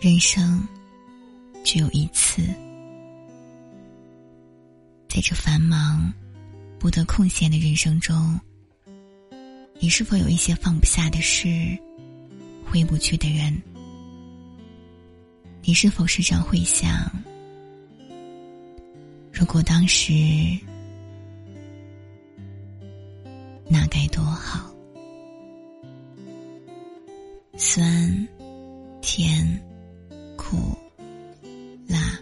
人生只有一次，在这繁忙、不得空闲的人生中，你是否有一些放不下的事、回不去的人？你是否时常会想，如果当时那该多好？酸、甜。苦、辣，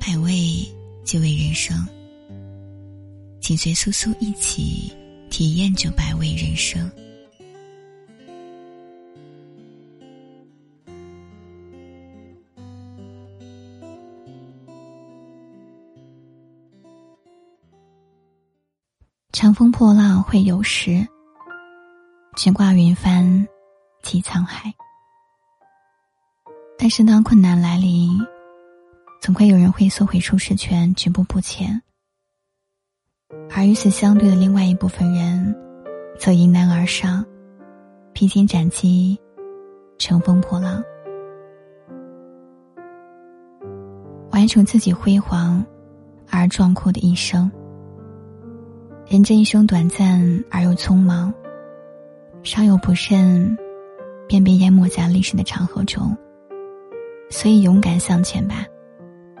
百味即为人生。请随苏苏一起体验这百味人生。长风破浪会有时，直挂云帆济沧海。但是当困难来临，总会有人会缩回舒适圈，止步不前；而与此相对的另外一部分人，则迎难而上，披荆斩棘，乘风破浪，完成自己辉煌而壮阔的一生。人这一生短暂而又匆忙，稍有不慎，便被淹没在历史的长河中。所以，勇敢向前吧，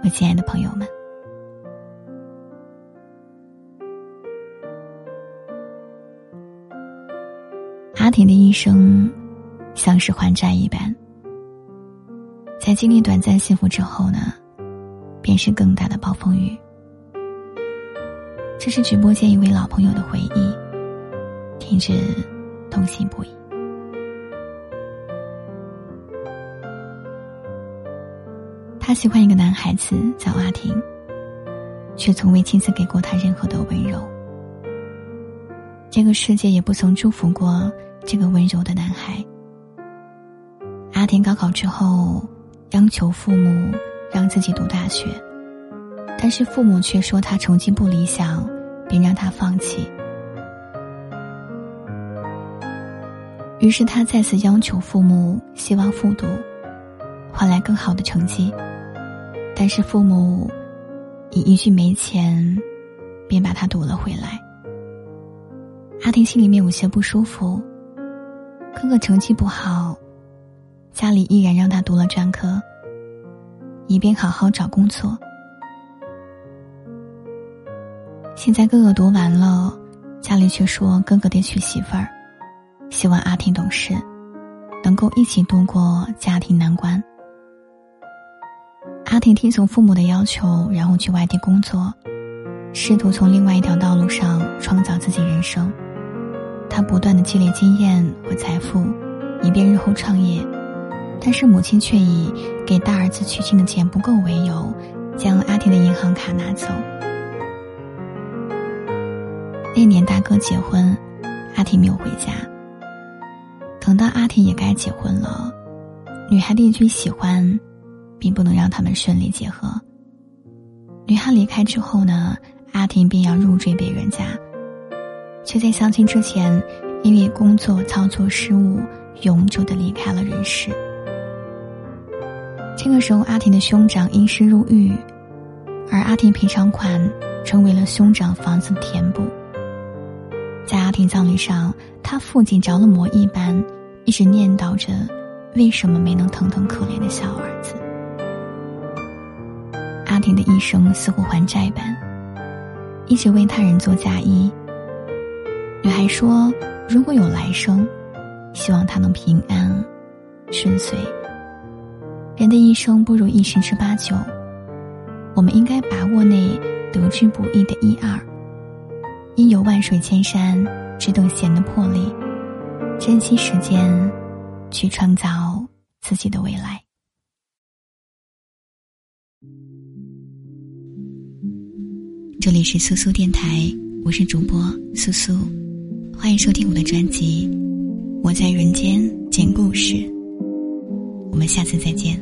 我亲爱的朋友们。阿婷的一生像是还债一般，在经历短暂幸福之后呢，便是更大的暴风雨。这是直播间一位老朋友的回忆，听着痛心不已。他喜欢一个男孩子叫阿婷，却从未亲自给过他任何的温柔。这个世界也不曾祝福过这个温柔的男孩。阿婷高考之后，央求父母让自己读大学，但是父母却说他成绩不理想，便让他放弃。于是他再次央求父母，希望复读，换来更好的成绩。但是父母以一句没钱，便把他堵了回来。阿婷心里面有些不舒服。哥哥成绩不好，家里依然让他读了专科，以便好好找工作。现在哥哥读完了，家里却说哥哥得娶媳妇儿，希望阿婷懂事，能够一起度过家庭难关。阿婷听从父母的要求，然后去外地工作，试图从另外一条道路上创造自己人生。他不断的积累经验和财富，以便日后创业。但是母亲却以给大儿子娶亲的钱不够为由，将阿婷的银行卡拿走。那年大哥结婚，阿婷没有回家。等到阿婷也该结婚了，女孩的一句喜欢。并不能让他们顺利结合。女孩离开之后呢，阿婷便要入赘别人家，却在相亲之前，因为工作操作失误，永久的离开了人世。这个时候，阿婷的兄长因事入狱，而阿婷赔偿款成为了兄长房子的填补。在阿婷葬礼上，他父亲着了魔一般，一直念叨着，为什么没能疼疼可怜的小儿子。家庭的一生似乎还债般，一直为他人做嫁衣。女孩说：“如果有来生，希望他能平安顺遂。”人的一生不如意十之八九，我们应该把握那得之不易的一二，因有万水千山，只等闲的魄力，珍惜时间，去创造自己的未来。这里是苏苏电台，我是主播苏苏，欢迎收听我的专辑《我在人间讲故事》，我们下次再见。